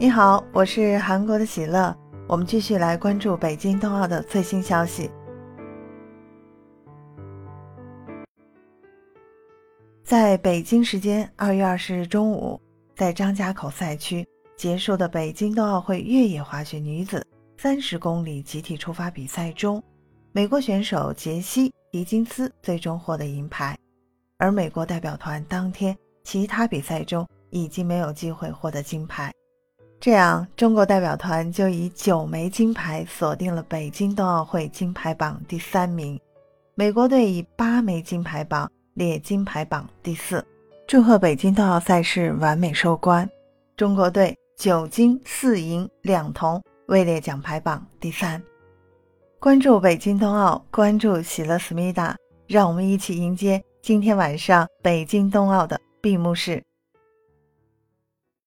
你好，我是韩国的喜乐。我们继续来关注北京冬奥的最新消息。在北京时间二月二十日中午，在张家口赛区结束的北京冬奥会越野滑雪女子三十公里集体出发比赛中，美国选手杰西·迪金斯最终获得银牌，而美国代表团当天其他比赛中已经没有机会获得金牌。这样，中国代表团就以九枚金牌锁定了北京冬奥会金牌榜第三名。美国队以八枚金牌榜列金牌榜第四。祝贺北京冬奥赛事完美收官！中国队九金四银两铜，位列奖牌榜第三。关注北京冬奥，关注喜乐思密达，让我们一起迎接今天晚上北京冬奥的闭幕式。